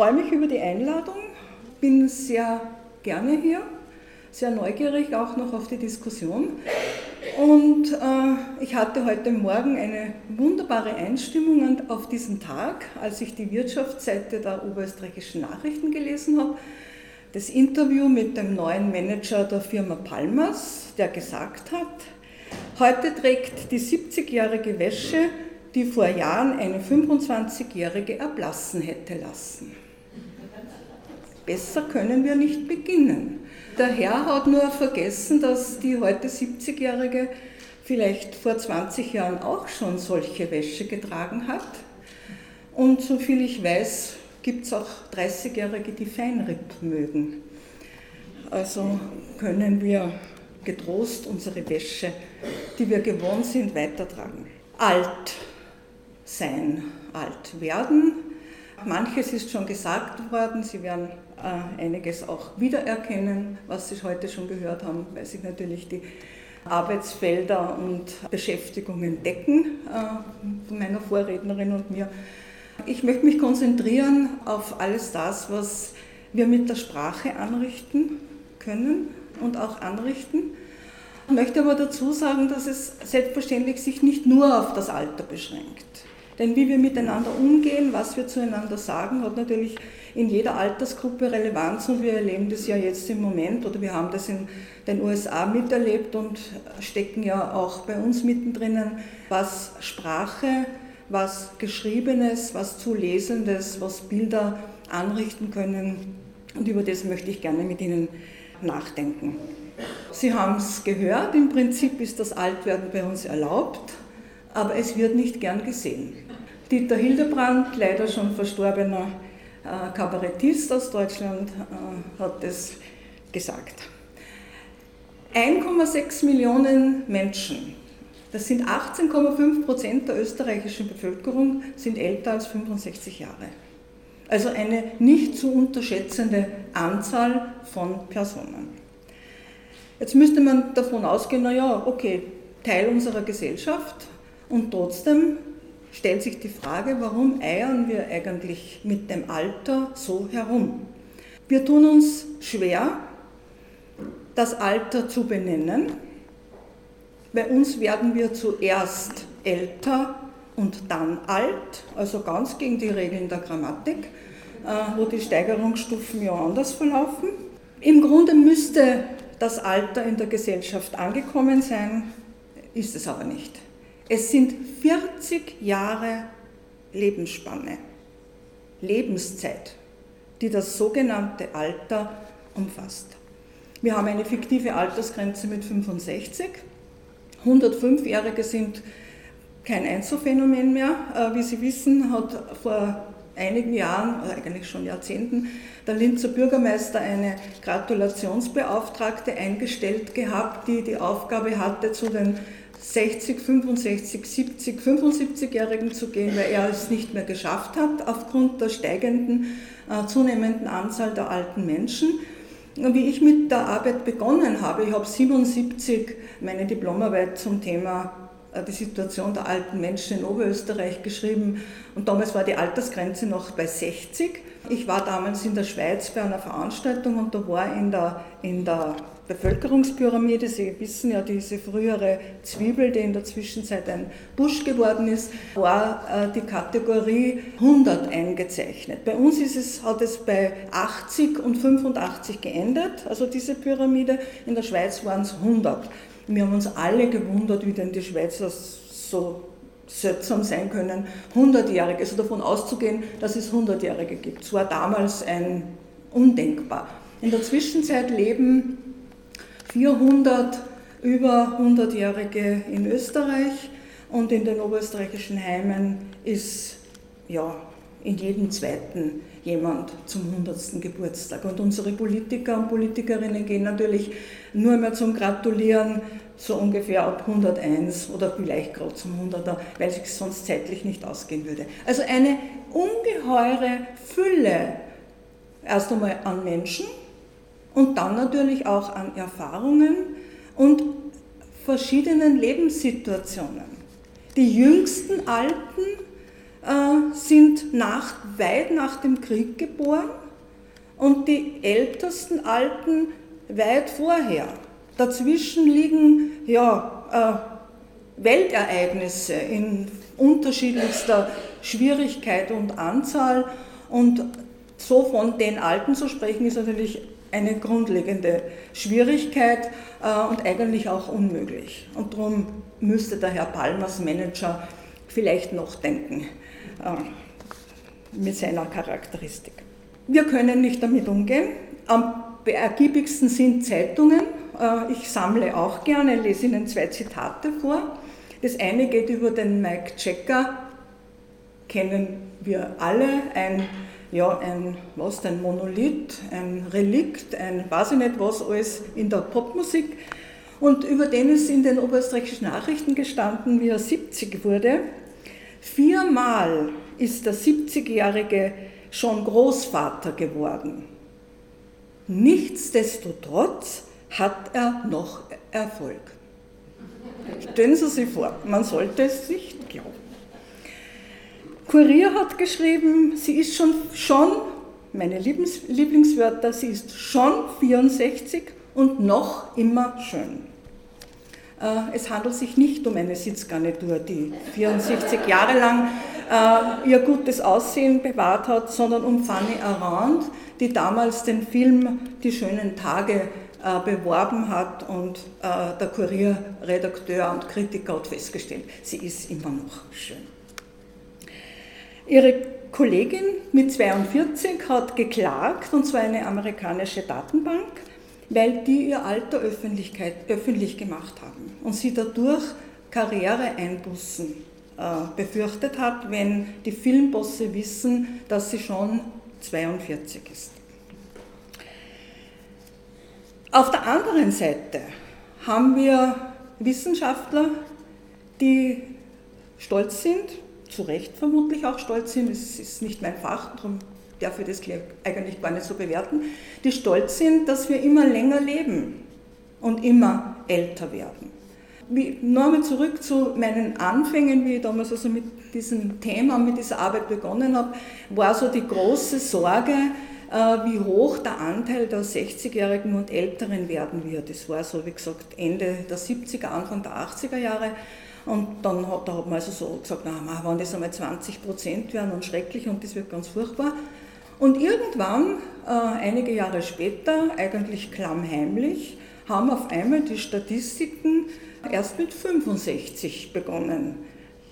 freue mich über die Einladung, bin sehr gerne hier, sehr neugierig auch noch auf die Diskussion. Und äh, ich hatte heute Morgen eine wunderbare Einstimmung auf diesen Tag, als ich die Wirtschaftsseite der oberösterreichischen Nachrichten gelesen habe. Das Interview mit dem neuen Manager der Firma Palmas, der gesagt hat, heute trägt die 70-jährige Wäsche, die vor Jahren eine 25-jährige erblassen hätte lassen. Besser können wir nicht beginnen. Der Herr hat nur vergessen, dass die heute 70-Jährige vielleicht vor 20 Jahren auch schon solche Wäsche getragen hat. Und soviel ich weiß, gibt es auch 30-Jährige, die Feinripp mögen. Also können wir getrost unsere Wäsche, die wir gewohnt sind, weitertragen. Alt sein, alt werden. Manches ist schon gesagt worden, Sie werden einiges auch wiedererkennen, was Sie heute schon gehört haben, weil sich natürlich die Arbeitsfelder und Beschäftigungen decken äh, meiner Vorrednerin und mir. Ich möchte mich konzentrieren auf alles das, was wir mit der Sprache anrichten können und auch anrichten. Ich möchte aber dazu sagen, dass es selbstverständlich sich nicht nur auf das Alter beschränkt. Denn wie wir miteinander umgehen, was wir zueinander sagen, hat natürlich in jeder Altersgruppe Relevanz und wir erleben das ja jetzt im Moment oder wir haben das in den USA miterlebt und stecken ja auch bei uns mittendrin, was Sprache, was Geschriebenes, was Zulesendes, was Bilder anrichten können und über das möchte ich gerne mit Ihnen nachdenken. Sie haben es gehört, im Prinzip ist das Altwerden bei uns erlaubt, aber es wird nicht gern gesehen. Dieter Hildebrand, leider schon verstorbener Kabarettist aus Deutschland äh, hat es gesagt. 1,6 Millionen Menschen, das sind 18,5 Prozent der österreichischen Bevölkerung, sind älter als 65 Jahre. Also eine nicht zu unterschätzende Anzahl von Personen. Jetzt müsste man davon ausgehen, naja, okay, Teil unserer Gesellschaft und trotzdem stellt sich die Frage, warum eiern wir eigentlich mit dem Alter so herum? Wir tun uns schwer, das Alter zu benennen. Bei uns werden wir zuerst älter und dann alt, also ganz gegen die Regeln der Grammatik, äh, wo die Steigerungsstufen ja anders verlaufen. Im Grunde müsste das Alter in der Gesellschaft angekommen sein, ist es aber nicht. Es sind 40 Jahre Lebensspanne, Lebenszeit, die das sogenannte Alter umfasst. Wir haben eine fiktive Altersgrenze mit 65. 105-Jährige sind kein Einzelfenomen mehr. Äh, wie Sie wissen, hat vor einigen Jahren, eigentlich schon Jahrzehnten, der Linzer Bürgermeister eine Gratulationsbeauftragte eingestellt gehabt, die die Aufgabe hatte, zu den 60, 65, 70, 75-Jährigen zu gehen, weil er es nicht mehr geschafft hat aufgrund der steigenden, äh, zunehmenden Anzahl der alten Menschen. Wie ich mit der Arbeit begonnen habe, ich habe 77 meine Diplomarbeit zum Thema äh, die Situation der alten Menschen in Oberösterreich geschrieben und damals war die Altersgrenze noch bei 60. Ich war damals in der Schweiz bei einer Veranstaltung und da war in der, in der Bevölkerungspyramide. Sie wissen ja, diese frühere Zwiebel, die in der Zwischenzeit ein Busch geworden ist, war äh, die Kategorie 100 eingezeichnet. Bei uns ist es, hat es bei 80 und 85 geendet, also diese Pyramide. In der Schweiz waren es 100. Wir haben uns alle gewundert, wie denn die Schweizer so seltsam sein können, 100-Jährige, also davon auszugehen, dass es 100-Jährige gibt. Es war damals ein undenkbar. In der Zwischenzeit leben 400 über 100-Jährige in Österreich und in den oberösterreichischen Heimen ist ja in jedem zweiten jemand zum 100. Geburtstag. Und unsere Politiker und Politikerinnen gehen natürlich nur mehr zum Gratulieren so ungefähr ab 101 oder vielleicht gerade zum 100er, weil es sonst zeitlich nicht ausgehen würde. Also eine ungeheure Fülle erst einmal an Menschen, und dann natürlich auch an Erfahrungen und verschiedenen Lebenssituationen. Die jüngsten Alten äh, sind nach, weit nach dem Krieg geboren und die ältesten Alten weit vorher. Dazwischen liegen ja, äh, Weltereignisse in unterschiedlichster Schwierigkeit und Anzahl und so von den Alten zu sprechen, ist natürlich eine grundlegende Schwierigkeit äh, und eigentlich auch unmöglich. Und darum müsste der Herr Palmers Manager vielleicht noch denken äh, mit seiner Charakteristik. Wir können nicht damit umgehen. Am ergiebigsten sind Zeitungen. Äh, ich sammle auch gerne, lese Ihnen zwei Zitate vor. Das eine geht über den Mike Checker, kennen wir alle, ein, ja, ein, was, ein Monolith, ein Relikt, ein weiß ich nicht was alles in der Popmusik. Und über den ist in den oberösterreichischen Nachrichten gestanden, wie er 70 wurde. Viermal ist der 70-Jährige schon Großvater geworden. Nichtsdestotrotz hat er noch Erfolg. Stellen Sie sich vor, man sollte es sich glauben. Kurier hat geschrieben, sie ist schon, schon meine Lieblings, Lieblingswörter, sie ist schon 64 und noch immer schön. Äh, es handelt sich nicht um eine Sitzgarnitur, die 64 Jahre lang äh, ihr gutes Aussehen bewahrt hat, sondern um Fanny Arand, die damals den Film Die schönen Tage äh, beworben hat und äh, der Kurierredakteur und Kritiker hat festgestellt, sie ist immer noch schön. Ihre Kollegin mit 42 hat geklagt, und zwar eine amerikanische Datenbank, weil die ihr Alter öffentlich gemacht haben und sie dadurch Karriereeinbußen äh, befürchtet hat, wenn die Filmbosse wissen, dass sie schon 42 ist. Auf der anderen Seite haben wir Wissenschaftler, die stolz sind, zu Recht vermutlich auch stolz sind, es ist nicht mein Fach, darum darf ich das eigentlich gar nicht so bewerten, die stolz sind, dass wir immer länger leben und immer älter werden. Nochmal zurück zu meinen Anfängen, wie ich damals also mit diesem Thema, mit dieser Arbeit begonnen habe, war so die große Sorge, äh, wie hoch der Anteil der 60-Jährigen und Älteren werden wird. Das war so, wie gesagt, Ende der 70er, Anfang der 80er Jahre. Und dann hat, da hat man also so gesagt, na, wenn das einmal 20 Prozent werden und schrecklich und das wird ganz furchtbar. Und irgendwann, äh, einige Jahre später, eigentlich klammheimlich, haben auf einmal die Statistiken erst mit 65 begonnen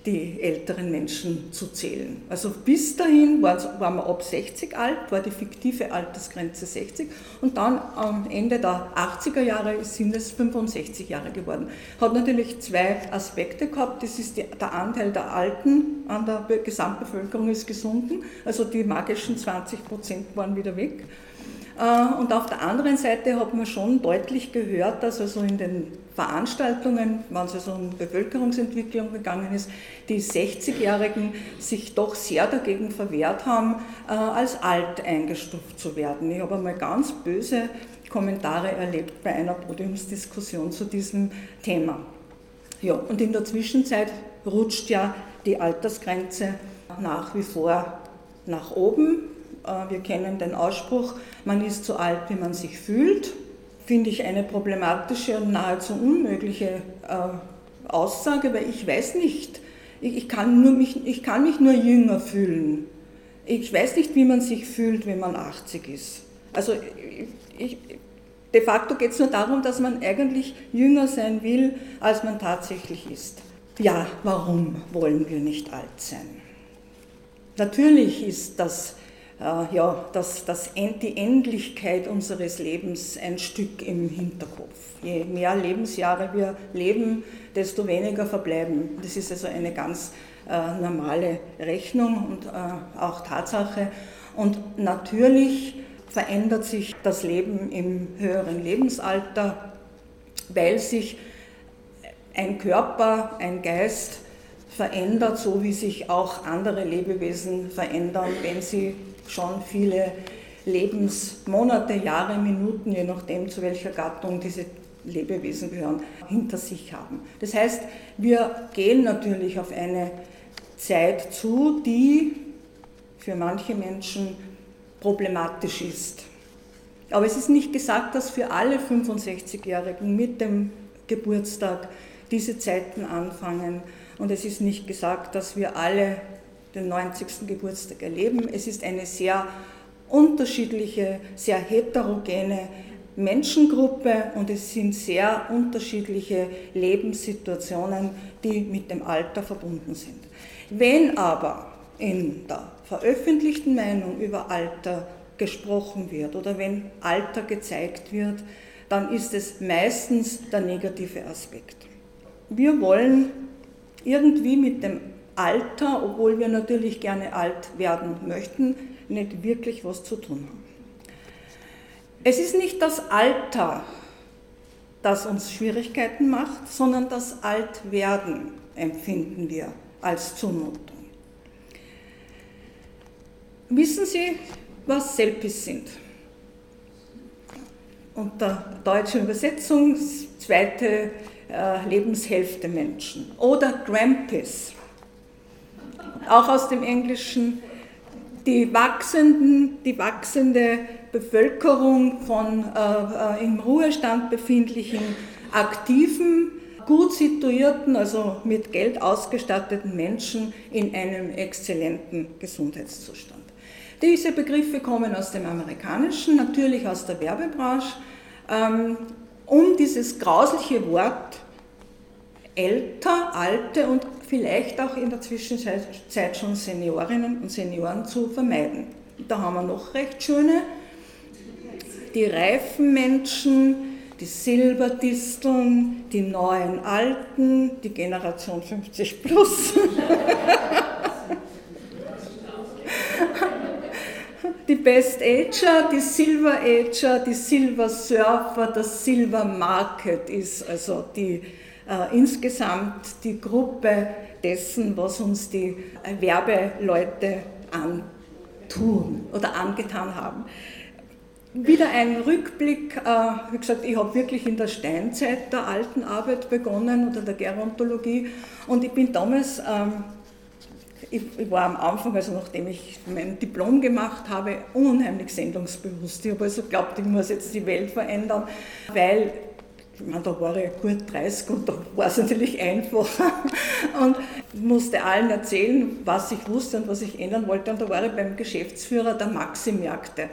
die älteren Menschen zu zählen. Also bis dahin waren wir ab 60 alt, war die fiktive Altersgrenze 60 und dann am Ende der 80er Jahre sind es 65 Jahre geworden. Hat natürlich zwei Aspekte gehabt. Das ist die, der Anteil der Alten an der Gesamtbevölkerung ist gesunken, also die magischen 20 Prozent waren wieder weg. Äh, und auf der anderen Seite hat man schon deutlich gehört, dass also in den Veranstaltungen, wenn es also um Bevölkerungsentwicklung gegangen ist, die 60-Jährigen sich doch sehr dagegen verwehrt haben, äh, als alt eingestuft zu werden. Ich habe einmal ganz böse Kommentare erlebt bei einer Podiumsdiskussion zu diesem Thema. Ja, und in der Zwischenzeit rutscht ja die Altersgrenze nach wie vor nach oben. Äh, wir kennen den Ausspruch, man ist so alt, wie man sich fühlt. Finde ich eine problematische und nahezu unmögliche äh, Aussage, weil ich weiß nicht, ich kann, nur mich, ich kann mich nur jünger fühlen. Ich weiß nicht, wie man sich fühlt, wenn man 80 ist. Also ich, de facto geht es nur darum, dass man eigentlich jünger sein will, als man tatsächlich ist. Ja, warum wollen wir nicht alt sein? Natürlich ist das ja, das, das, die Endlichkeit unseres Lebens ein Stück im Hinterkopf. Je mehr Lebensjahre wir leben, desto weniger verbleiben. Das ist also eine ganz äh, normale Rechnung und äh, auch Tatsache. Und natürlich verändert sich das Leben im höheren Lebensalter, weil sich ein Körper, ein Geist verändert, so wie sich auch andere Lebewesen verändern, wenn sie schon viele Lebensmonate, Jahre, Minuten, je nachdem zu welcher Gattung diese Lebewesen gehören, hinter sich haben. Das heißt, wir gehen natürlich auf eine Zeit zu, die für manche Menschen problematisch ist. Aber es ist nicht gesagt, dass für alle 65-Jährigen mit dem Geburtstag diese Zeiten anfangen. Und es ist nicht gesagt, dass wir alle den 90. Geburtstag erleben. Es ist eine sehr unterschiedliche, sehr heterogene Menschengruppe und es sind sehr unterschiedliche Lebenssituationen, die mit dem Alter verbunden sind. Wenn aber in der veröffentlichten Meinung über Alter gesprochen wird oder wenn Alter gezeigt wird, dann ist es meistens der negative Aspekt. Wir wollen irgendwie mit dem Alter, obwohl wir natürlich gerne alt werden möchten, nicht wirklich was zu tun haben. Es ist nicht das Alter, das uns Schwierigkeiten macht, sondern das Altwerden empfinden wir als Zumutung. Wissen Sie, was Selpis sind? Unter deutscher Übersetzung zweite äh, Lebenshälfte Menschen. Oder Grampis, auch aus dem Englischen, die, wachsenden, die wachsende Bevölkerung von äh, äh, im Ruhestand befindlichen, aktiven, gut situierten, also mit Geld ausgestatteten Menschen in einem exzellenten Gesundheitszustand. Diese Begriffe kommen aus dem Amerikanischen, natürlich aus der Werbebranche, ähm, um dieses grausliche Wort älter, alte und vielleicht auch in der Zwischenzeit schon Seniorinnen und Senioren zu vermeiden. Da haben wir noch recht schöne die reifen Menschen, die Silberdisteln, die neuen Alten, die Generation 50 plus. die Best Ager, die Silver Ager, die Silver Surfer, das Silver Market ist also die, äh, insgesamt die Gruppe dessen, was uns die Werbeleute antun oder angetan haben. Wieder ein Rückblick, äh, wie gesagt, ich habe wirklich in der Steinzeit der alten Arbeit begonnen oder der Gerontologie und ich bin damals, ähm, ich, war am Anfang, also nachdem ich mein Diplom gemacht habe, unheimlich sendungsbewusst. Ich habe also geglaubt, ich muss jetzt die Welt verändern, weil ich meine, da war ich gut 30 und da war es natürlich einfacher und musste allen erzählen, was ich wusste und was ich ändern wollte. Und da war ich beim Geschäftsführer der Maxi-Märkte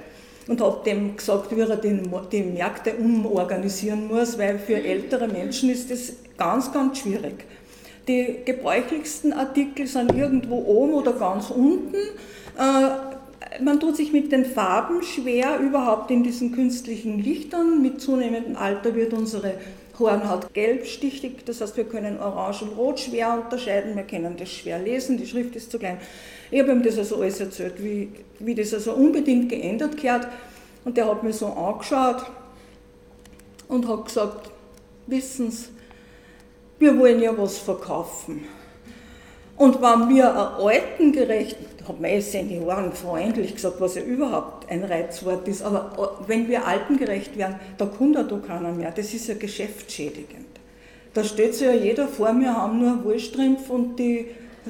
und habe dem gesagt, wie er die Märkte umorganisieren muss, weil für ältere Menschen ist das ganz, ganz schwierig. Die gebräuchlichsten Artikel sind irgendwo oben oder ganz unten. Äh, man tut sich mit den Farben schwer, überhaupt in diesen künstlichen Lichtern. Mit zunehmendem Alter wird unsere Hornhaut gelbstichig, das heißt, wir können Orange und Rot schwer unterscheiden, wir können das schwer lesen, die Schrift ist zu klein. Ich habe ihm das also alles erzählt, wie, wie das also unbedingt geändert gehört. Und der hat mich so angeschaut und hat gesagt, wissen Sie, wir wollen ja was verkaufen. Und wenn wir einen altengerecht, hat meine Senioren freundlich gesagt, was ja überhaupt ein Reizwort ist, aber wenn wir altengerecht werden, da kommt ja da keiner mehr. Das ist ja geschäftsschädigend. Da steht sich ja jeder vor, wir haben nur Wollstrümpf und die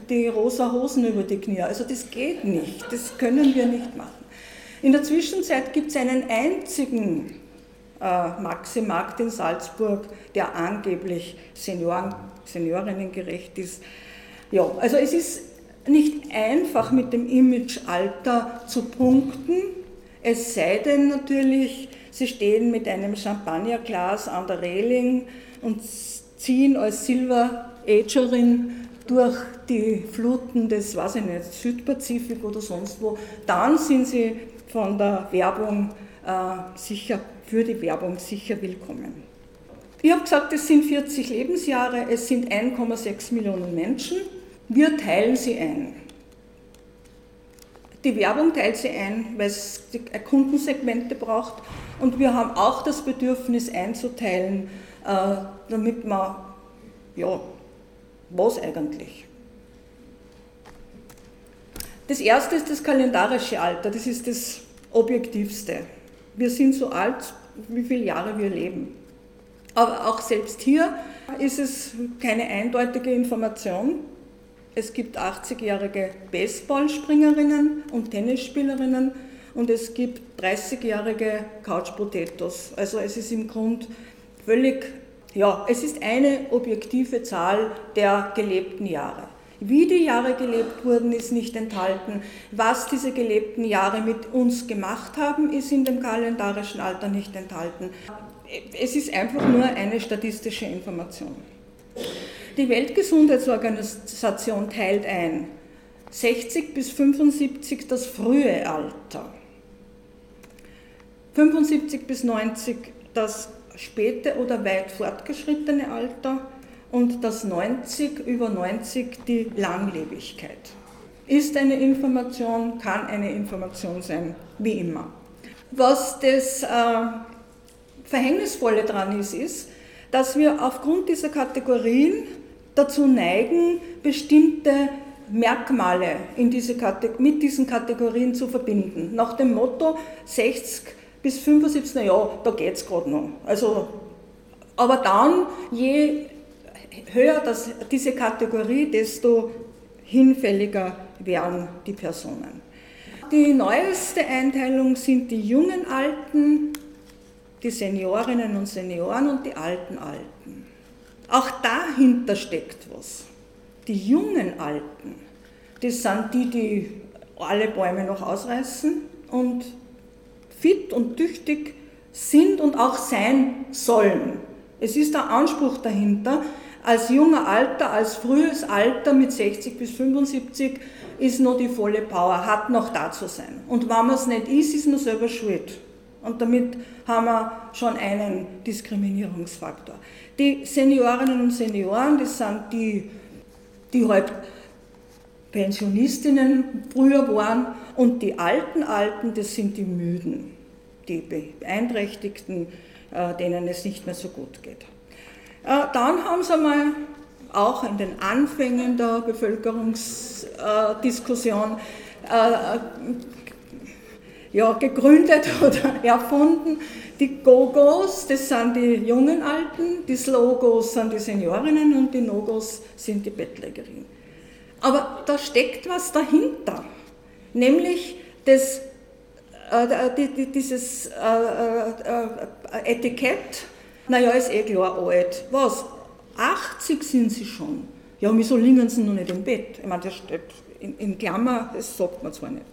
die rosa Hosen über die Knie. Also das geht nicht, das können wir nicht machen. In der Zwischenzeit gibt es einen einzigen äh, Maxi-Markt in Salzburg, der angeblich Senioren, Seniorinnengerecht ist. Ja, also es ist nicht einfach mit dem Image Alter zu punkten, es sei denn natürlich, Sie stehen mit einem Champagnerglas an der Reling und ziehen als Silver Agerin durch die Fluten des, weiß ich nicht, Südpazifik oder sonst wo, dann sind sie von der Werbung sicher, für die Werbung sicher willkommen. Ich habe gesagt, es sind 40 Lebensjahre, es sind 1,6 Millionen Menschen. Wir teilen sie ein. Die Werbung teilt sie ein, weil es Kundensegmente braucht. Und wir haben auch das Bedürfnis einzuteilen, äh, damit man ja, was eigentlich? Das erste ist das kalendarische Alter, das ist das objektivste. Wir sind so alt, wie viele Jahre wir leben. Aber auch selbst hier ist es keine eindeutige Information. es gibt 80-jährige Baseballspringerinnen und Tennisspielerinnen und es gibt 30-jährige Couch Potatoes. Also es ist im Grunde völlig, ja, es ist eine objektive Zahl der gelebten Jahre. Wie die Jahre gelebt wurden, ist nicht enthalten. Was diese gelebten Jahre mit uns gemacht haben, ist in dem kalendarischen Alter nicht enthalten. Es ist einfach nur eine statistische Information. Die Weltgesundheitsorganisation teilt ein 60 bis 75 das frühe Alter, 75 bis 90 das späte oder weit fortgeschrittene Alter und das 90 über 90 die Langlebigkeit. Ist eine Information, kann eine Information sein, wie immer. Was das äh, Verhängnisvolle daran ist, ist, dass wir aufgrund dieser Kategorien dazu neigen, bestimmte Merkmale in diese mit diesen Kategorien zu verbinden. Nach dem Motto 60 bis 75, na ja, da geht es gerade noch. Also, aber dann, je höher das, diese Kategorie, desto hinfälliger werden die Personen. Die neueste Einteilung sind die jungen Alten, die Seniorinnen und Senioren und die alten Alten. Auch dahinter steckt was. Die jungen Alten, das sind die, die alle Bäume noch ausreißen und fit und tüchtig sind und auch sein sollen. Es ist der Anspruch dahinter, als junger Alter, als frühes Alter mit 60 bis 75 ist noch die volle Power, hat noch da zu sein. Und wenn man es nicht ist, ist man selber schuld. Und damit haben wir schon einen Diskriminierungsfaktor. Die Seniorinnen und Senioren, das sind die, die halt Pensionistinnen früher waren, und die alten Alten, das sind die Müden, die Beeinträchtigten, äh, denen es nicht mehr so gut geht. Äh, dann haben sie einmal auch in den Anfängen der Bevölkerungsdiskussion äh, ja, gegründet oder erfunden. Die Gogos, das sind die jungen Alten, die Slogos sind die Seniorinnen und die Nogos sind die Bettlägerinnen. Aber da steckt was dahinter, nämlich das, äh, dieses äh, äh, Etikett naja, ist eh klar alt. Was? 80 sind sie schon. Ja, wieso liegen sie noch nicht im Bett? Ich meine, das steht in, in Klammer, das sagt man zwar nicht.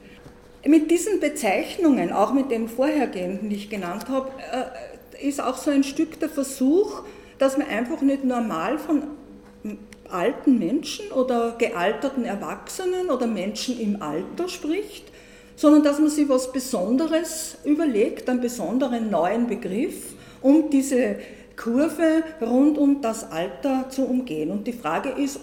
Mit diesen Bezeichnungen, auch mit den vorhergehenden, die ich genannt habe, äh, ist auch so ein Stück der Versuch, dass man einfach nicht normal von alten Menschen oder gealterten Erwachsenen oder Menschen im Alter spricht, sondern dass man sich was Besonderes überlegt, einen besonderen neuen Begriff um diese Kurve rund um das Alter zu umgehen. Und die Frage ist,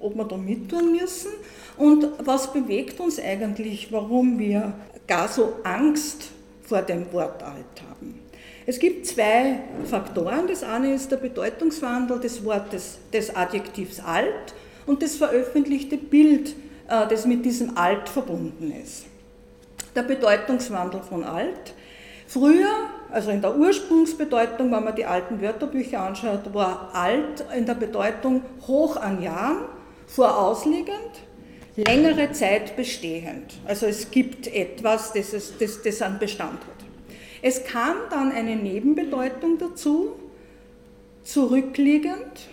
ob wir da mittun müssen und was bewegt uns eigentlich, warum wir gar so Angst vor dem Wort alt haben. Es gibt zwei Faktoren. Das eine ist der Bedeutungswandel des Wortes, des Adjektivs alt und das veröffentlichte Bild, äh, das mit diesem alt verbunden ist. Der Bedeutungswandel von alt. Früher also in der Ursprungsbedeutung, wenn man die alten Wörterbücher anschaut, war alt in der Bedeutung hoch an Jahren, vorausliegend, längere Zeit bestehend. Also es gibt etwas, das, es, das, das einen Bestand hat. Es kam dann eine Nebenbedeutung dazu, zurückliegend,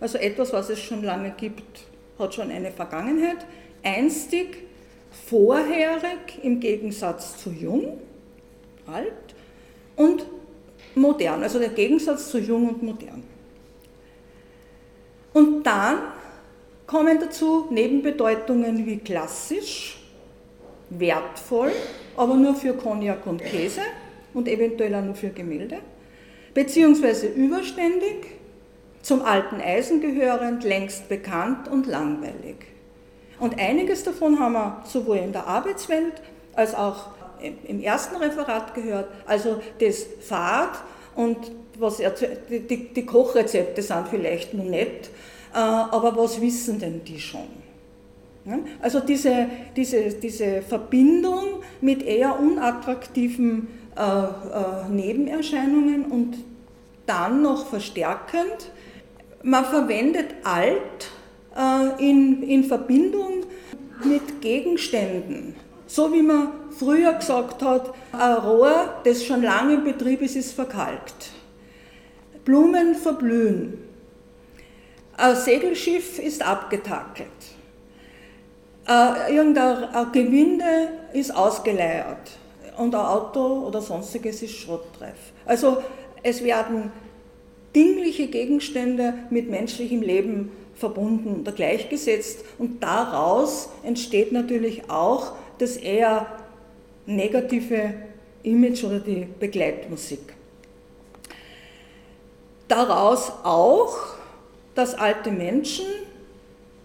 also etwas, was es schon lange gibt, hat schon eine Vergangenheit, einstig, vorherig im Gegensatz zu jung, alt, und modern, also der Gegensatz zu jung und modern. Und dann kommen dazu Nebenbedeutungen wie klassisch, wertvoll, aber nur für Cognac und Käse und eventuell auch nur für Gemälde, beziehungsweise überständig, zum alten Eisen gehörend, längst bekannt und langweilig. Und einiges davon haben wir sowohl in der Arbeitswelt als auch im ersten Referat gehört, also das Fahrt und was er, die, die Kochrezepte sind vielleicht noch nicht, äh, aber was wissen denn die schon? Also diese, diese, diese Verbindung mit eher unattraktiven äh, äh, Nebenerscheinungen und dann noch verstärkend, man verwendet alt in, in Verbindung mit Gegenständen. So wie man früher gesagt hat, ein Rohr, das schon lange in Betrieb ist, ist verkalkt. Blumen verblühen. Ein Segelschiff ist abgetakelt. Äh, irgendein Gewinde ist ausgeleiert und ein Auto oder sonstiges ist schrottreif. Also es werden dingliche Gegenstände mit menschlichem Leben verbunden oder gleichgesetzt und daraus entsteht natürlich auch das eher negative Image oder die Begleitmusik. Daraus auch, dass alte Menschen,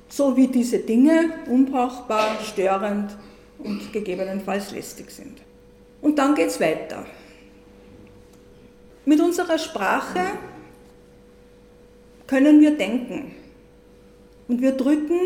so wie diese Dinge, unbrauchbar, störend und gegebenenfalls lästig sind. Und dann geht es weiter. Mit unserer Sprache können wir denken. Und wir drücken,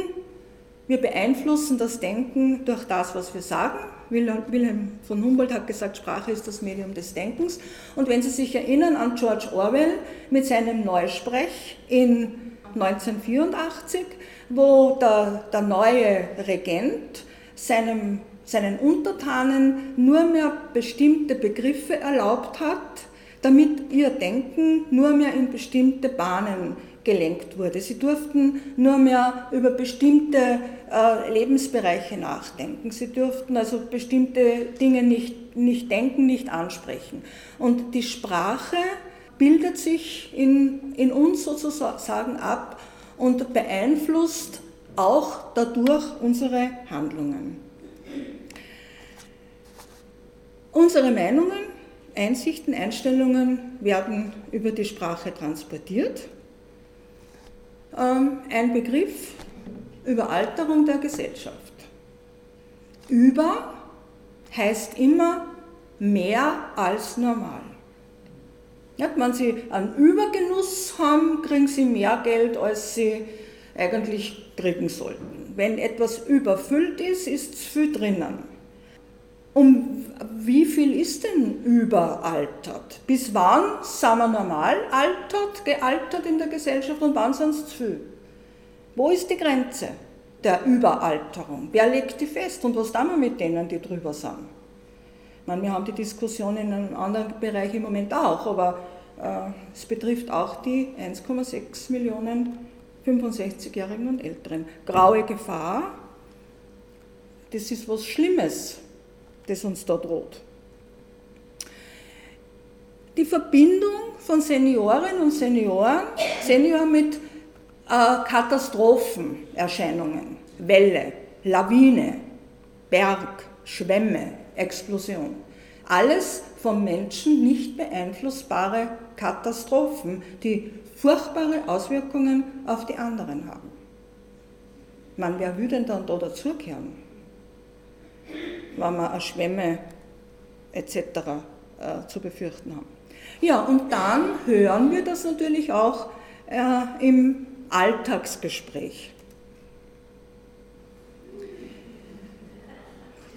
wir beeinflussen das Denken durch das, was wir sagen. Wilhelm von Humboldt hat gesagt, Sprache ist das Medium des Denkens. Und wenn Sie sich erinnern an George Orwell mit seinem Neusprech in 1984, wo der, der neue Regent seinem, seinen Untertanen nur mehr bestimmte Begriffe erlaubt hat, damit ihr Denken nur mehr in bestimmte Bahnen gelenkt wurde. Sie durften nur mehr über bestimmte äh, Lebensbereiche nachdenken. Sie durften also bestimmte Dinge nicht, nicht denken, nicht ansprechen. Und die Sprache bildet sich in, in uns sozusagen ab und beeinflusst auch dadurch unsere Handlungen. Unsere Meinungen, Einsichten, Einstellungen werden über die Sprache transportiert ein Begriff Überalterung der Gesellschaft. Über heißt immer mehr als normal. Wenn Sie einen Übergenuss haben, kriegen Sie mehr Geld, als Sie eigentlich kriegen sollten. Wenn etwas überfüllt ist, ist zu viel drinnen. Um wie viel ist denn überaltert? Bis wann sind wir normal altert, gealtert in der Gesellschaft und wann sind es zu viel? Wo ist die Grenze der Überalterung? Wer legt die fest und was tun wir mit denen, die drüber sind? Meine, wir haben die Diskussion in einem anderen Bereich im Moment auch, aber äh, es betrifft auch die 1,6 Millionen 65-Jährigen und Älteren. Graue Gefahr, das ist was Schlimmes das uns da droht. Die Verbindung von Senioren und Senioren, Senioren mit äh, Katastrophenerscheinungen, Welle, Lawine, Berg, Schwämme, Explosion. Alles vom Menschen nicht beeinflussbare Katastrophen, die furchtbare Auswirkungen auf die anderen haben. Man, würde denn dann da dazugehören? Wenn wir eine Schwämme etc. Äh, zu befürchten haben. Ja, und dann hören wir das natürlich auch äh, im Alltagsgespräch.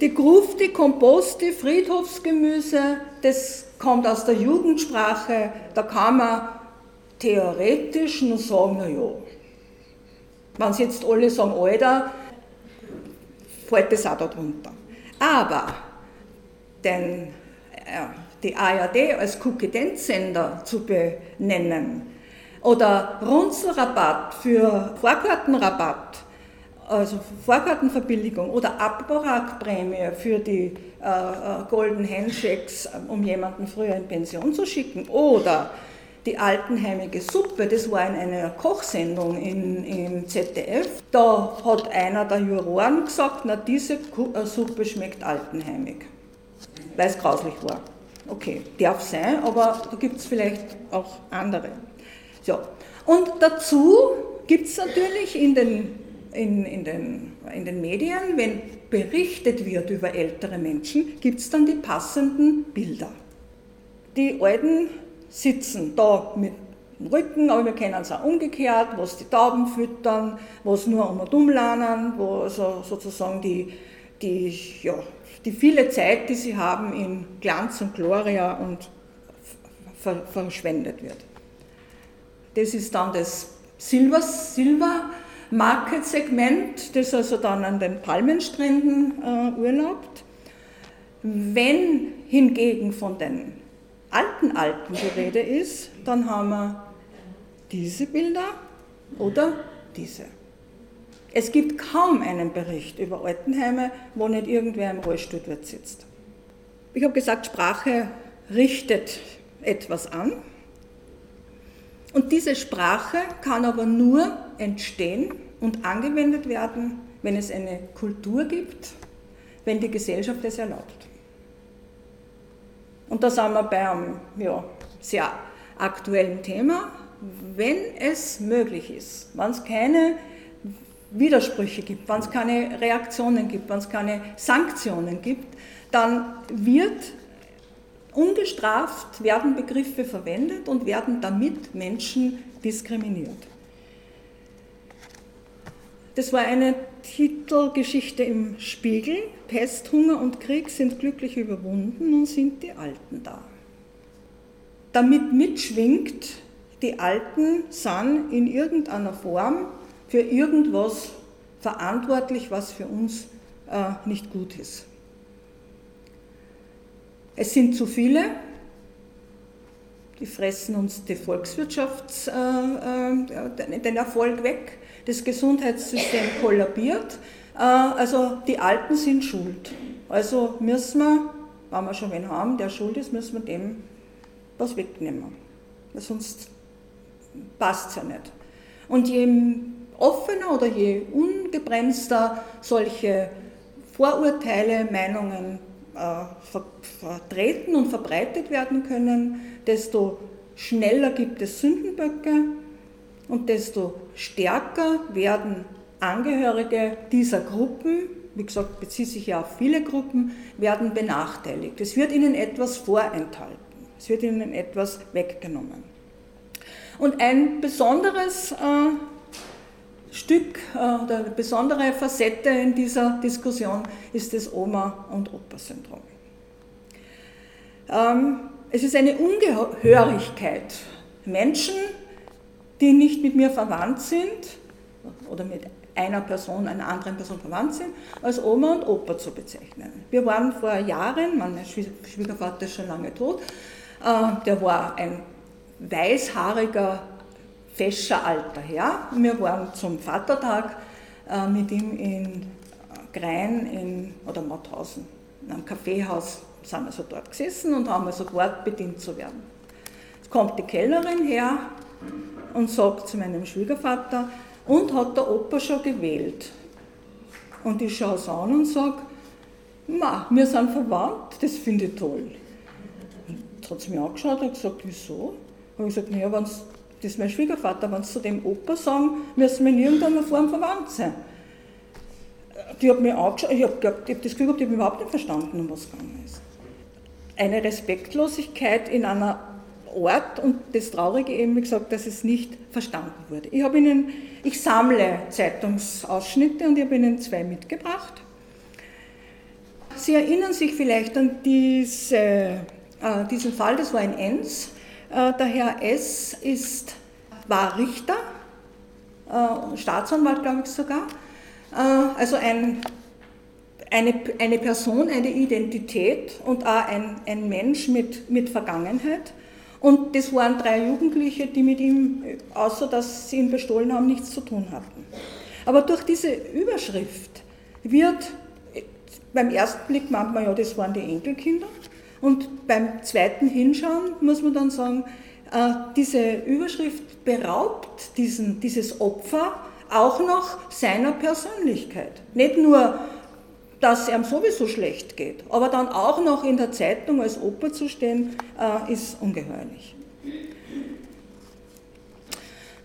Die Gruft, die Kompost, die Friedhofsgemüse, das kommt aus der Jugendsprache, da kann man theoretisch nur sagen, naja, wenn sie jetzt alle sagen, Alter, fällt das auch darunter. Aber denn, äh, die ARD als Kukidenzsender zu benennen oder Runzelrabatt für Vorkartenrabatt, also Vorkartenverbilligung oder Abborakprämie für die äh, äh, Golden Handshakes, um jemanden früher in Pension zu schicken oder die altenheimige Suppe, das war in einer Kochsendung in, im ZDF. Da hat einer der Juroren gesagt, na diese äh, Suppe schmeckt altenheimig, weil es grauslich war. Okay, darf sein, aber da gibt es vielleicht auch andere. So. Und dazu gibt es natürlich in den, in, in, den, in den Medien, wenn berichtet wird über ältere Menschen, gibt es dann die passenden Bilder. Die alten sitzen da mit dem Rücken, aber wir kennen es auch umgekehrt, wo es die Tauben füttern, wo es nur um und um lernen, wo also sozusagen die, die, ja, die viele Zeit, die sie haben, in Glanz und Gloria und ver verschwendet wird. Das ist dann das Silber, Silber Marketsegment, das also dann an den Palmenstränden äh, urlaubt. Wenn hingegen von den alten Alten die Rede ist, dann haben wir diese Bilder oder diese. Es gibt kaum einen Bericht über Altenheime, wo nicht irgendwer im Rollstuhl dort sitzt. Ich habe gesagt, Sprache richtet etwas an. Und diese Sprache kann aber nur entstehen und angewendet werden, wenn es eine Kultur gibt, wenn die Gesellschaft es erlaubt. Und da sind wir bei einem ja, sehr aktuellen Thema. Wenn es möglich ist, wenn es keine Widersprüche gibt, wenn es keine Reaktionen gibt, wenn es keine Sanktionen gibt, dann wird ungestraft werden Begriffe verwendet und werden damit Menschen diskriminiert. Das war eine Titelgeschichte im Spiegel. Pest, Hunger und Krieg sind glücklich überwunden und sind die Alten da. Damit mitschwingt, die Alten sind in irgendeiner Form für irgendwas verantwortlich, was für uns äh, nicht gut ist. Es sind zu viele, die fressen uns die Volkswirtschaft, äh, äh, den Erfolg weg, das Gesundheitssystem kollabiert, äh, also die Alten sind schuld. Also müssen wir, wenn wir schon wen haben, der schuld ist, müssen wir dem was wegnehmen. Sonst passt es ja nicht. Und je offener oder je ungebremster solche Vorurteile, Meinungen äh, vertreten und verbreitet werden können, desto schneller gibt es Sündenböcke und desto stärker werden Angehörige dieser Gruppen, wie gesagt, bezieht sich ja auf viele Gruppen, werden benachteiligt. Es wird ihnen etwas vorenthalten, es wird ihnen etwas weggenommen. Und ein besonderes äh, Stück äh, oder eine besondere Facette in dieser Diskussion ist das Oma- und Opa-Syndrom. Ähm, es ist eine Ungehörigkeit. Menschen, die nicht mit mir verwandt sind oder mit einer Person, einer anderen Person verwandt sind, als Oma und Opa zu bezeichnen. Wir waren vor Jahren, mein Schwiegervater ist schon lange tot, äh, der war ein weißhaariger fescher alter Herr. Wir waren zum Vatertag äh, mit ihm in Grein in, oder Mauthausen, in einem Kaffeehaus, sind wir so dort gesessen und haben also gewartet, bedient zu werden. Jetzt kommt die Kellnerin her und sagt zu meinem Schwiegervater, und hat der Opa schon gewählt? Und ich schaue es an und sage, Ma, wir sind verwandt, das finde ich toll. Jetzt hat sie mich angeschaut und gesagt, wieso? Habe ich gesagt, naja, wenn das ist mein Schwiegervater, wenn sie zu dem Opa sagen, müssen wir in irgendeiner Form verwandt sein. Die hat mich angeschaut, ich habe hab das Gefühl gehabt, ich habe überhaupt nicht verstanden, um was es gegangen ist. Eine Respektlosigkeit in einer Art und das Traurige eben, wie gesagt, dass es nicht verstanden wurde. Ich, habe Ihnen, ich sammle Zeitungsausschnitte und ich habe Ihnen zwei mitgebracht. Sie erinnern sich vielleicht an diese, äh, diesen Fall, das war in Enns. Äh, der Herr S. Ist, war Richter, äh, Staatsanwalt, glaube ich sogar. Äh, also ein, eine, eine Person, eine Identität und auch ein, ein Mensch mit, mit Vergangenheit. Und das waren drei Jugendliche, die mit ihm, außer dass sie ihn bestohlen haben, nichts zu tun hatten. Aber durch diese Überschrift wird, beim ersten Blick meint man ja, das waren die Enkelkinder. Und beim zweiten Hinschauen muss man dann sagen, äh, diese Überschrift beraubt diesen, dieses Opfer auch noch seiner Persönlichkeit. Nicht nur, dass es ihm sowieso schlecht geht, aber dann auch noch in der Zeitung als Opfer zu stehen, äh, ist ungeheuerlich.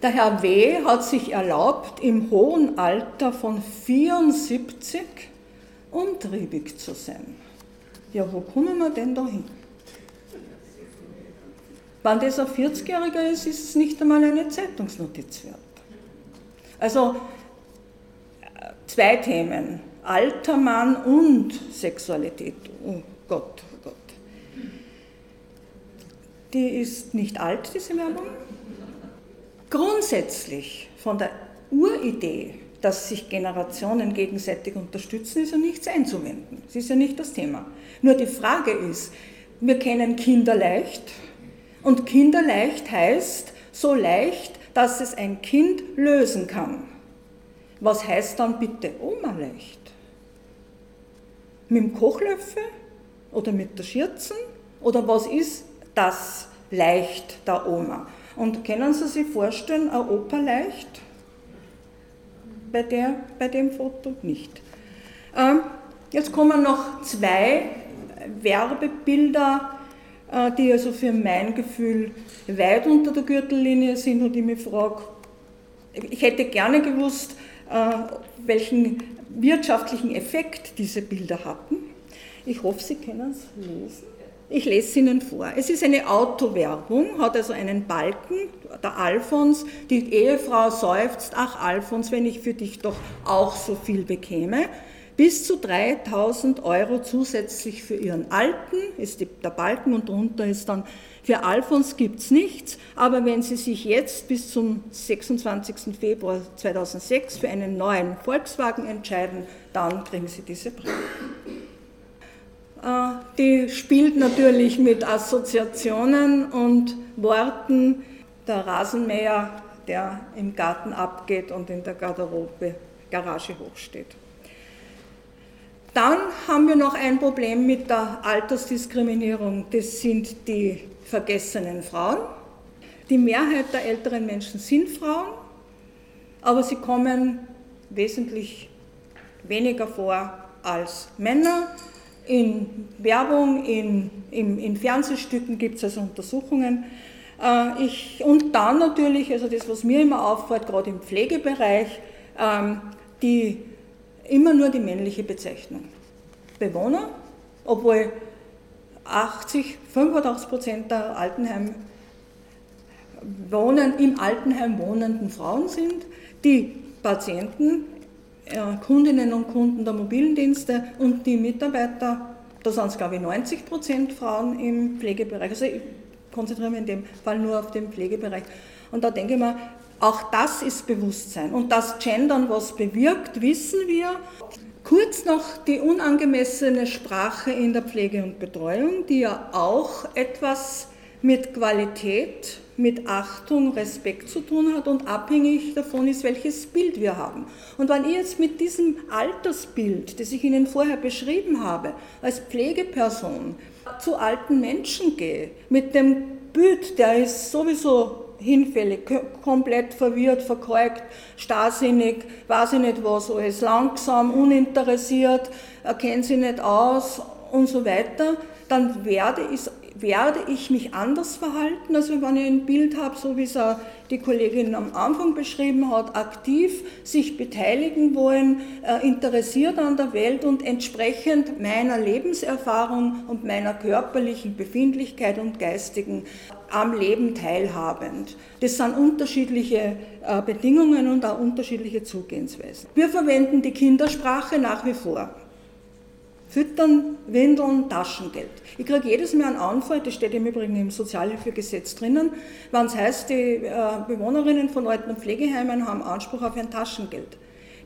Der Herr W. hat sich erlaubt, im hohen Alter von 74 umtriebig zu sein. Ja, wo kommen wir denn da hin? Wenn das ein 40-Jähriger ist, ist es nicht einmal eine Zeitungsnotiz wert. Also äh, zwei Themen, alter Mann und Sexualität. Oh Gott, oh Gott. Die ist nicht alt, diese Werbung. Grundsätzlich von der Uridee, dass sich Generationen gegenseitig unterstützen, ist ja nichts einzuwenden. Das ist ja nicht das Thema. Nur die Frage ist, wir kennen Kinder leicht und Kinder leicht heißt so leicht, dass es ein Kind lösen kann. Was heißt dann bitte Oma leicht? Mit dem Kochlöffel oder mit der Schürzen? Oder was ist das leicht der Oma? Und können Sie sich vorstellen, ein Opa leicht? Bei, der, bei dem Foto nicht. Ähm, jetzt kommen noch zwei Werbebilder, äh, die also für mein Gefühl weit unter der Gürtellinie sind und ich mich frage, ich hätte gerne gewusst, äh, welchen wirtschaftlichen Effekt diese Bilder hatten. Ich hoffe, Sie können es lesen. Ich lese es Ihnen vor. Es ist eine Autowerbung, hat also einen Balken, der Alfons, die Ehefrau seufzt, ach Alfons, wenn ich für dich doch auch so viel bekäme. Bis zu 3000 Euro zusätzlich für ihren Alten ist der Balken und drunter ist dann, für Alfons gibt es nichts, aber wenn Sie sich jetzt bis zum 26. Februar 2006 für einen neuen Volkswagen entscheiden, dann kriegen Sie diese Prämie. Äh, die spielt natürlich mit Assoziationen und Worten. Der Rasenmäher, der im Garten abgeht und in der Garderobe, Garage hochsteht. Dann haben wir noch ein Problem mit der Altersdiskriminierung. Das sind die vergessenen Frauen. Die Mehrheit der älteren Menschen sind Frauen, aber sie kommen wesentlich weniger vor als Männer. In Werbung, in, in, in Fernsehstücken gibt es also Untersuchungen. Äh, ich, und dann natürlich, also das, was mir immer auffällt, gerade im Pflegebereich, ähm, die immer nur die männliche Bezeichnung. Bewohner, obwohl 80, 85 Prozent der Altenheim wohnen, im Altenheim wohnenden Frauen sind, die Patienten, äh, Kundinnen und Kunden der mobilen Dienste und die Mitarbeiter, da sind es glaube ich 90 Prozent Frauen im Pflegebereich. Also ich konzentriere mich in dem Fall nur auf den Pflegebereich. Und da denke ich mir, auch das ist Bewusstsein. Und dass Gendern was bewirkt, wissen wir. Kurz noch die unangemessene Sprache in der Pflege und Betreuung, die ja auch etwas mit Qualität, mit Achtung, Respekt zu tun hat und abhängig davon ist, welches Bild wir haben. Und wenn ich jetzt mit diesem Altersbild, das ich Ihnen vorher beschrieben habe, als Pflegeperson zu alten Menschen gehe, mit dem Bild, der ist sowieso hinfällig, komplett verwirrt, verkorrekt, starrsinnig, weiß ich nicht was alles, langsam, uninteressiert, erkennt sie nicht aus und so weiter, dann werde ich, werde ich mich anders verhalten, als wenn ich ein Bild habe, so wie es die Kollegin am Anfang beschrieben hat, aktiv sich beteiligen wollen, äh, interessiert an der Welt und entsprechend meiner Lebenserfahrung und meiner körperlichen Befindlichkeit und geistigen am Leben teilhabend. Das sind unterschiedliche äh, Bedingungen und auch unterschiedliche Zugehensweisen. Wir verwenden die Kindersprache nach wie vor. Füttern, Windeln, Taschengeld. Ich kriege jedes Mal einen Anfall, das steht im Übrigen im Sozialhilfegesetz drinnen, wenn es heißt, die äh, Bewohnerinnen von Alten- und Pflegeheimen haben Anspruch auf ein Taschengeld.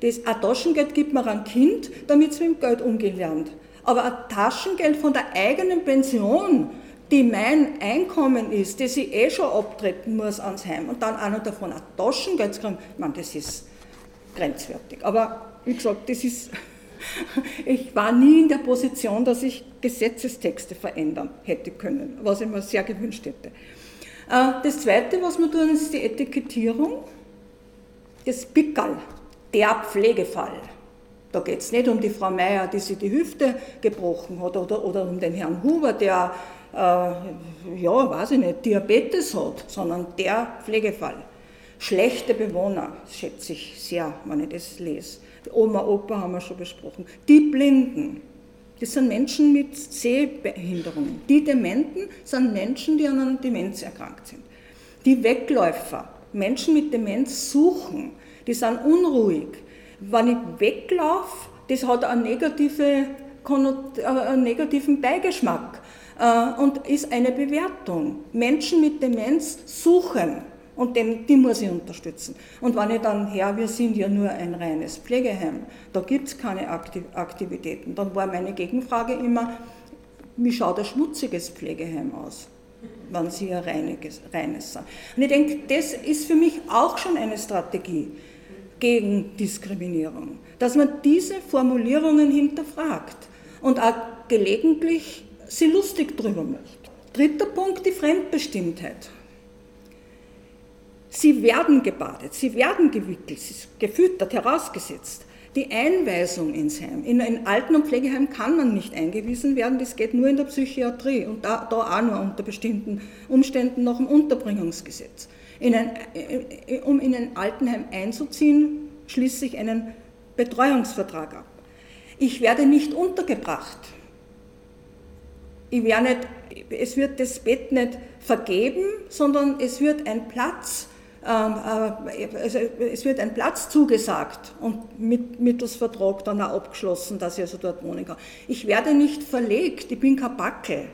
Das, ein Taschengeld gibt man einem Kind, damit es mit dem Geld umgehen lernt. Aber ein Taschengeld von der eigenen Pension die mein Einkommen ist, das ich eh schon abtreten muss ans Heim und dann auch noch davon ein Taschengeld zu kriegen, ich meine, das ist grenzwertig. Aber wie gesagt, das ist, ich war nie in der Position, dass ich Gesetzestexte verändern hätte können, was ich mir sehr gewünscht hätte. Äh, das Zweite, was wir tun, ist die Etikettierung. Das Pickerl, der Pflegefall. Da geht es nicht um die Frau Meier, die sich die Hüfte gebrochen hat, oder, oder um den Herrn Huber, der äh, ja, weiß ich nicht, Diabetes hat, sondern der Pflegefall. Schlechte Bewohner, schätze ich sehr, wenn ich das lese. Oma, Opa haben wir schon besprochen. Die Blinden, das sind Menschen mit Sehbehinderungen. Die Dementen sind Menschen, die an einer Demenz erkrankt sind. Die Wegläufer, Menschen mit Demenz suchen, die sind unruhig. Wenn ich weglaufe, das hat einen, negative, äh, einen negativen Beigeschmack. Äh, und ist eine Bewertung. Menschen mit Demenz suchen Und den, die muss ich unterstützen. Und wenn ich dann, Herr, wir sind ja nur ein reines Pflegeheim, da gibt es keine Aktivitäten, dann war meine Gegenfrage immer, wie schaut ein schmutziges Pflegeheim aus, wenn sie ein reines, reines sind. Und ich denke, das ist für mich auch schon eine Strategie gegen Diskriminierung, dass man diese Formulierungen hinterfragt und auch gelegentlich sie lustig drüber macht. Dritter Punkt, die Fremdbestimmtheit. Sie werden gebadet, sie werden gewickelt, gefüttert, herausgesetzt. Die Einweisung ins Heim. In ein Alten- und Pflegeheim kann man nicht eingewiesen werden, das geht nur in der Psychiatrie und da, da auch nur unter bestimmten Umständen nach dem Unterbringungsgesetz. In ein, äh, um in ein Altenheim einzuziehen, schließe ich einen Betreuungsvertrag ab. Ich werde nicht untergebracht. Ich werde nicht, es wird das Bett nicht vergeben, sondern es wird ein Platz äh, also es wird ein Platz zugesagt und mit, mittels Vertrag dann auch abgeschlossen, dass ich also dort wohnen kann. Ich werde nicht verlegt, ich bin kein Backe.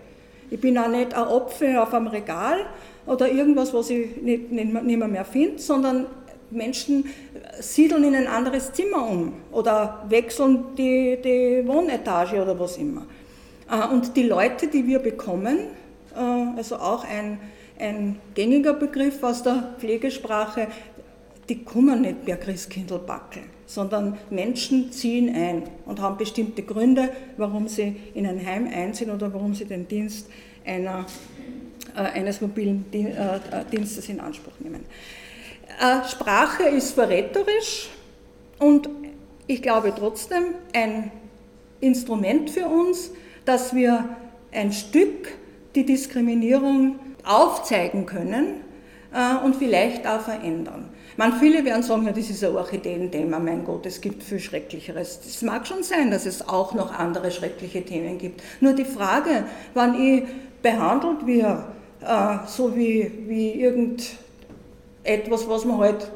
Ich bin auch nicht ein Opfer auf einem Regal oder irgendwas, was ich nicht, nicht, nicht mehr, mehr finde, sondern Menschen siedeln in ein anderes Zimmer um oder wechseln die, die Wohnetage oder was immer. Äh, und die Leute, die wir bekommen, äh, also auch ein ein gängiger Begriff aus der Pflegesprache, die kommen nicht per Christkindlbacke, sondern Menschen ziehen ein und haben bestimmte Gründe, warum sie in ein Heim einziehen oder warum sie den Dienst einer, äh, eines mobilen äh, Dienstes in Anspruch nehmen. Äh, Sprache ist verräterisch und ich glaube trotzdem ein Instrument für uns, dass wir ein Stück die Diskriminierung aufzeigen können äh, und vielleicht auch verändern. Man, viele werden sagen, ja, das ist ein Orchideenthema, mein Gott, es gibt viel Schrecklicheres. Es mag schon sein, dass es auch noch andere schreckliche Themen gibt. Nur die Frage, wann ich behandelt wird, äh, so wie, wie irgendetwas, was man halt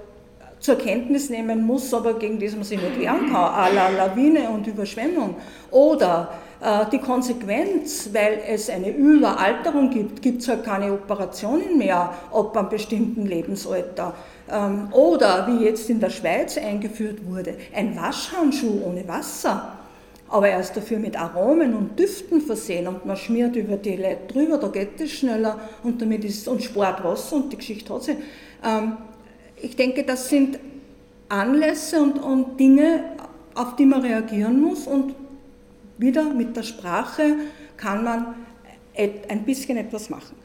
zur Kenntnis nehmen muss, aber gegen das man sich nicht wehren kann, à la Lawine und Überschwemmung. Oder äh, die Konsequenz, weil es eine Überalterung gibt, gibt es halt keine Operationen mehr ab einem bestimmten Lebensalter. Ähm, oder wie jetzt in der Schweiz eingeführt wurde, ein Waschhandschuh ohne Wasser, aber er ist dafür mit Aromen und Düften versehen und man schmiert über die Leute drüber, da geht es schneller und damit ist und spart Wasser und die Geschichte hat sie. Ähm, ich denke, das sind Anlässe und, und Dinge, auf die man reagieren muss und wieder mit der Sprache kann man ein bisschen etwas machen.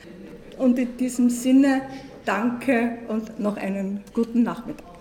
Und in diesem Sinne danke und noch einen guten Nachmittag.